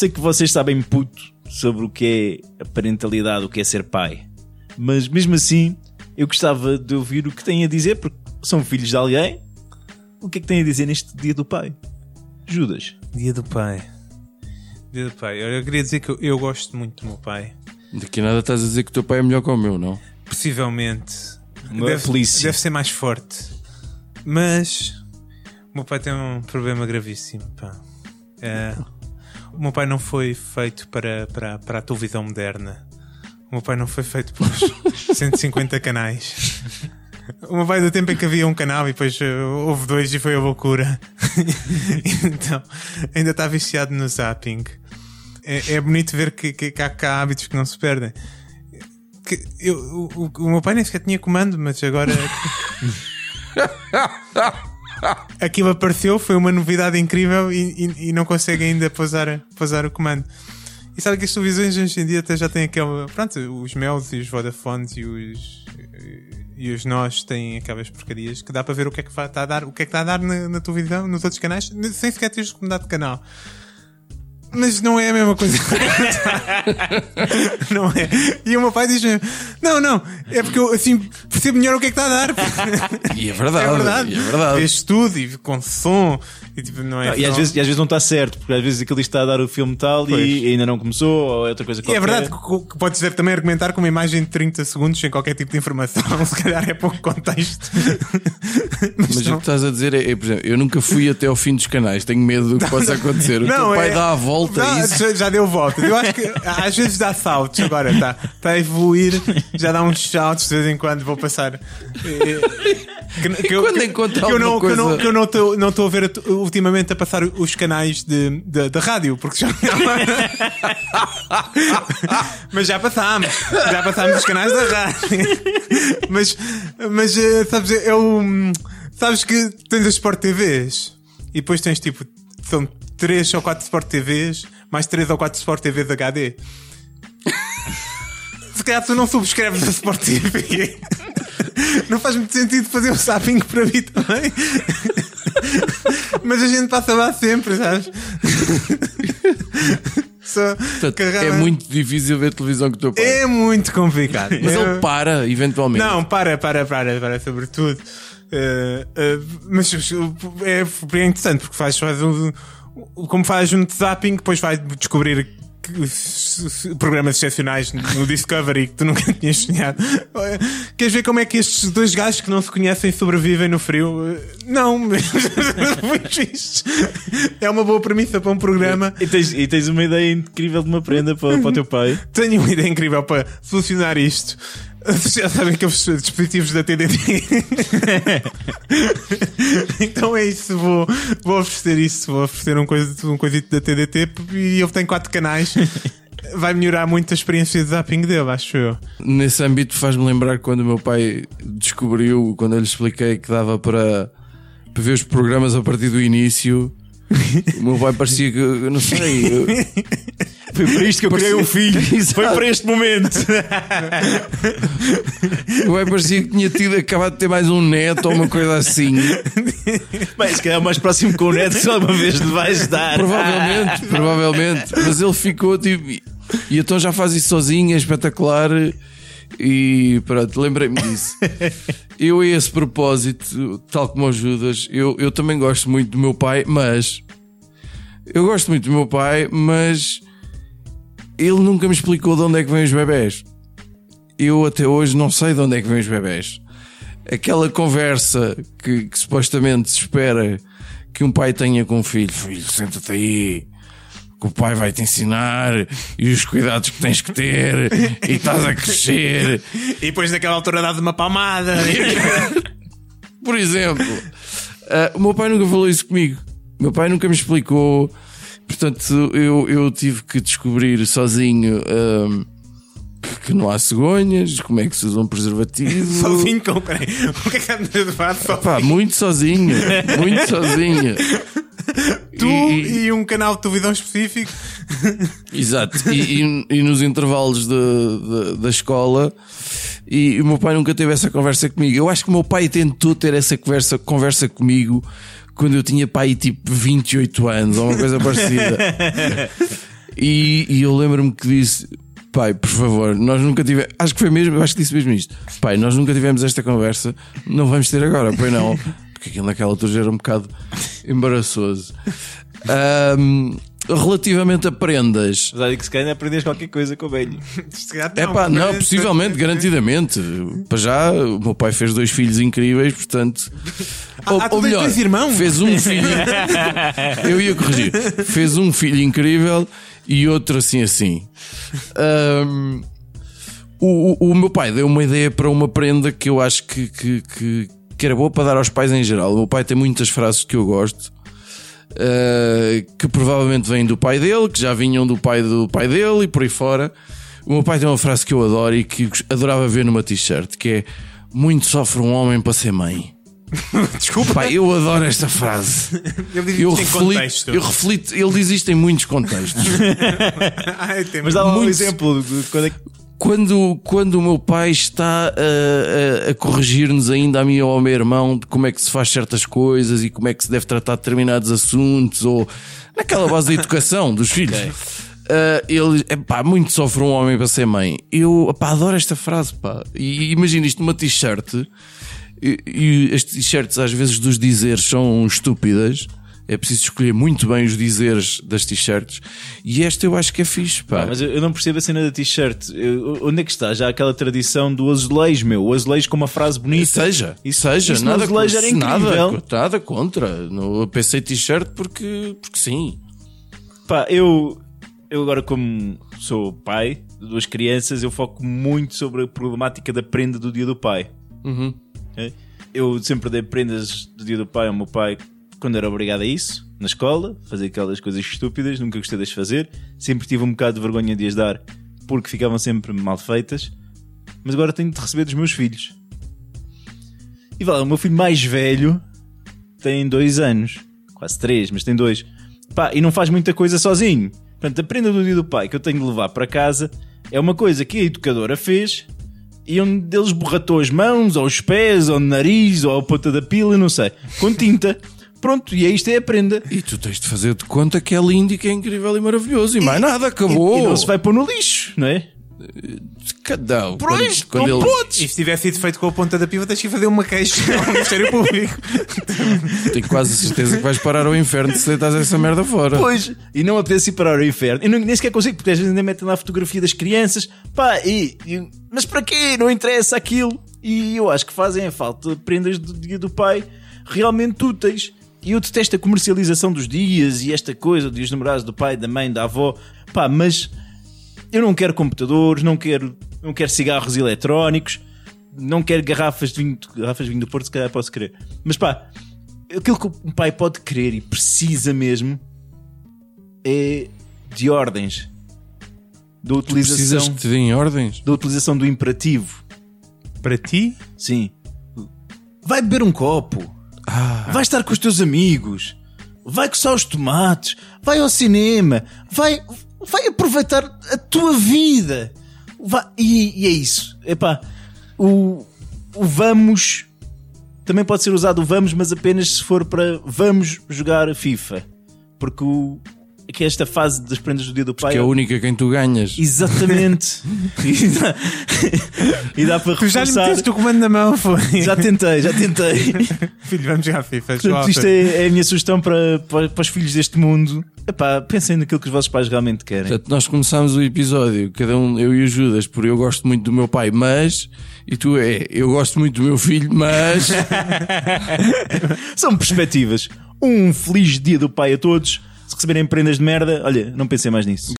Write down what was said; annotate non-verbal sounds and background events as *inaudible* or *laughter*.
sei que vocês sabem puto sobre o que é a parentalidade, o que é ser pai. Mas mesmo assim, eu gostava de ouvir o que têm a dizer, porque são filhos de alguém. O que é que têm a dizer neste dia do pai? Judas. Dia do pai. Dia do pai. Eu queria dizer que eu, eu gosto muito do meu pai. Daqui a nada estás a dizer que o teu pai é melhor que o meu, não? Possivelmente. Deve, deve ser mais forte. Mas o meu pai tem um problema gravíssimo. Pá. É, o meu pai não foi feito para, para, para a televisão moderna. O meu pai não foi feito para os *laughs* 150 canais. O meu pai do tempo em que havia um canal e depois eh, houve dois e foi a loucura. *laughs* então, ainda está viciado no zapping. É, é bonito ver que, que- que há, que há hábitos que não se perdem. Que eu, o, o- o meu pai nem sequer tinha comando, mas agora. *laughs* *laughs* Aquilo apareceu, foi uma novidade incrível e, e- e não consegue ainda pousar, pousar o comando. E sabe que as televisões hoje em dia até já têm aquele. Pronto, os Mels e os Vodafones e os. E os nós têm aquelas porcarias que dá para ver o que é que está a dar, o que é que está a dar na, na televisão, nos outros canais, sem sequer teres de canal. Mas não é a mesma coisa. *laughs* não é. E o meu pai diz Não, não, é porque eu assim percebo melhor o que é que está a dar. *laughs* E é verdade. É verdade. E é verdade. Vês tudo e com som. E, tipo, não é Ah, e, às vezes, e às vezes não está certo, porque às vezes aquele está a dar o filme tal Pois. e ainda não começou, ou é outra coisa E qualquer. é verdade que, que podes dizer também argumentar com uma imagem de 30 segundos sem qualquer tipo de informação. *laughs* Se calhar é pouco contexto. *laughs* Mas, Mas o não. que estás a dizer é, é, por exemplo, eu nunca fui até ao fim dos canais, tenho medo do que possa acontecer. O teu Não, pai é- dá a volta Não, e isso. já, já deu volta. Eu acho que às vezes dá saltos agora, está tá a evoluir, já dá uns saltos de vez em quando vou passar. *laughs* eh, Que, que eu- quando encontra que eu não, eu coisa- que eu não estou não a ver ultimamente a passar os canais de, de, de rádio, porque já *laughs* Mas já passámos, já passámos os canais da rádio. Mas, mas eh, sabes, é o. Sabes que tens as Sport TVs e depois tens tipo. São 3 ou 4 Sport TVs, mais 3 ou 4 Sport TVs HD. *laughs* Se calhar tu não subscreves a Sport TV. Não faz muito sentido fazer o zapping para mim também. Mas a gente passa lá sempre, sabes? Portanto, é muito difícil ver televisão com o teu pai. É muito complicado. Mas Eu- ele para, eventualmente. Não, para, para, para, para, sobretudo. Eh, eh, mas é, é interessante porque faz, faz um, como faz um zapping, depois vai descobrir que- programas excepcionais no Discovery que tu nunca *laughs* tinhas sonhado. Queres ver como é que estes dois gajos que não se conhecem sobrevivem no frio? Eh, Não. *laughs* É uma boa premissa para um programa. E tens, e tens uma ideia incrível de uma prenda para, para o teu pai. *laughs* Tenho uma ideia incrível para solucionar isto. Vocês Já sabem que os dispositivos da TDT. *laughs* então é isso. Vou, vou oferecer isso. Vou oferecer um, coisa, um coisito da TDT e ele tem quatro canais. *laughs* Vai melhorar muito a experiência de zapping dele, acho eu. Nesse âmbito faz-me lembrar quando o meu pai descobriu, quando eu lhe expliquei que dava para, para ver os programas a partir do início. O meu pai parecia que, eu não sei. eu- *laughs* Foi para isto que eu criei um filho. *laughs* Foi para este momento. O pai parecia que tinha tido, acabado de ter mais um neto ou uma coisa assim. Bem, se calhar mais próximo com o neto que alguma vez lhe vais dar. Provavelmente, provavelmente. Mas ele ficou tipo. E, e então já faz isso sozinho, é espetacular. E pronto, lembrei-me disso. Eu, a esse propósito, tal como o Judas, eu, eu também gosto muito do meu pai, mas. Eu gosto muito do meu pai, mas. Ele nunca me explicou de onde é que vêm os bebés. Eu até hoje não sei de onde é que vêm os bebés. Aquela conversa que, que supostamente se espera que um pai tenha com um filho: Filho, senta-te aí, que o pai vai te ensinar e os cuidados que tens que ter, e estás a crescer. E depois daquela altura dá-te uma palmada. *laughs* Por exemplo, ah, o meu pai nunca falou isso comigo. O meu pai nunca me explicou. Portanto, eu, eu tive que descobrir sozinho que não há cegonhas, como é que se usa um preservativo. *laughs* Sozinho com. Peraí, *laughs* o que é que andas falar só? Pá, muito sozinho, muito sozinho. *laughs* *laughs* Tu E- e, um canal de televisão específico. Exato. E, e- e nos intervalos de- de- da escola. E o meu pai nunca teve essa conversa comigo. Eu acho que o meu pai tentou ter essa conversa, conversa comigo quando eu tinha pai tipo 28 anos ou uma coisa parecida. *laughs* E, e eu lembro-me que disse: Pai, por favor, nós nunca tivemos. Acho que foi mesmo, acho que disse mesmo isto. Pai, nós nunca tivemos esta conversa, não vamos ter agora, pois não. Porque aquilo naquela altura já era um bocado embaraçoso. Ahm, relativamente a prendas. Mas olha que se calhar aprendes qualquer coisa com o velho. É pá, não, possivelmente, garantidamente. Para já, o meu pai fez dois filhos incríveis, portanto. Ah, tu tens dois irmãos? fez um filho. *laughs* Eu ia corrigir. Fez um filho incrível e outro assim assim. Ahm, o, o, o meu pai deu uma ideia para uma prenda que eu acho que, que, que, que era boa para dar aos pais em geral. O meu pai tem muitas frases que eu gosto. Uh, que provavelmente vêm do pai dele, que já vinham do pai do pai dele e por aí fora. O meu pai tem uma frase que eu adoro e que adorava ver numa t-shirt, que é muito sofre um homem para ser mãe. *laughs* Desculpa, Pá, eu adoro esta frase. *laughs* ele diz Eu reflito, contexto. eu reflito, ele diz isto em muitos contextos. *laughs* Ai, tem- Mas dá lá um exemplo de quando é que. Quando, quando o meu pai está a, a- a corrigir-nos ainda a mim ou ao meu irmão de como é que se faz certas coisas e como é que se deve tratar determinados assuntos ou naquela base da educação dos *laughs* filhos. Ah, ele, pá, muito sofre um homem para ser mãe. Eu, pá, adoro esta frase, pá. E imagina isto numa t-shirt. E, e as t-shirts às vezes dos dizeres são estúpidas. É preciso escolher muito bem os dizeres das t-shirts. E esta eu acho que é fixe, pá. Pá, mas eu, não percebo a cena da t-shirt. Onde é que está? Já aquela tradição do azulejo, meu. O azulejo com uma frase bonita. Seja, Isso- seja, isso nada, azulejo era nada, incrível. nada contra. No, eu pensei t-shirt porque, porque sim. Pá, eu, eu agora, como sou pai de duas crianças, eu foco muito sobre a problemática da prenda do dia do pai. Uhum. Eu sempre dei prendas do dia do pai ao meu pai quando era obrigado a isso, na escola, fazer aquelas coisas estúpidas, nunca gostei de fazer. Sempre tive um bocado de vergonha de as dar porque ficavam sempre mal feitas. Mas agora tenho de receber dos meus filhos. E vá lá, o meu filho mais velho tem dois anos, quase três, mas tem dois. Pá, e não faz muita coisa sozinho. Portanto, a prenda do dia do pai que eu tenho de levar para casa é uma coisa que a educadora fez e um deles borratou as mãos, ou os pés, ou o nariz, ou a ponta da pila, não sei, com tinta. Pronto, e é isto é a prenda. E tu tens de fazer de conta que é lindo e que é incrível e maravilhoso. E, mais nada, E, acabou. e não se vai pôr no lixo, não é? Cada Pois, quando, não quando ele E se tivesse sido feito com a ponta da piva, tens que fazer uma queixa ao Ministério Público. *laughs* tenho quase certeza que vais parar ao inferno se deitas essa merda fora. Pois, e não apetece ir parar ao inferno. Eu não, nem sequer consigo, porque às vezes ainda metem lá a fotografia das crianças. Pá, e, e- mas para quê? Não interessa aquilo. E eu acho que fazem a falta prendas do dia do pai realmente úteis. E eu detesto a comercialização dos dias e esta coisa, dias namorados do pai, da mãe, da avó. Pá, mas eu não quero computadores, não quero, não quero cigarros eletrónicos, não quero garrafas de vinho, garrafas de vinho do Porto, se calhar posso querer. Mas pá, aquilo que um pai pode querer e precisa mesmo é de ordens. Da Precisas utilização, que te deem ordens? da utilização do imperativo. Para ti? Sim. Vai beber um copo. Vai estar com os teus amigos. Vai coçar os tomates. Vai ao cinema. Vai, vai aproveitar a tua vida. Vai- e, e é isso. Epá, o, o vamos também pode ser usado o vamos, mas apenas se for para vamos jogar FIFA. Porque o, que esta fase das prendas do dia do pai Que é a única quem tu ganhas. Exatamente. *laughs* e, dá, *laughs* e dá para Tu já lhe reforçar. meteste o comando na mão, foi? Já tentei, já tentei. *laughs* Filho, vamos jogar FIFA. Portanto, isto é, é a minha sugestão para, para, para os filhos deste mundo. Epá, pensem naquilo que os vossos pais realmente querem. Portanto, nós começámos o episódio, cada um, eu e o Judas, por eu gosto muito do meu pai, mas. E tu é, eu gosto muito do meu filho, mas. São perspectivas. Um feliz dia do pai a todos. Se receberem prendas de merda, olha, não pensem mais nisso.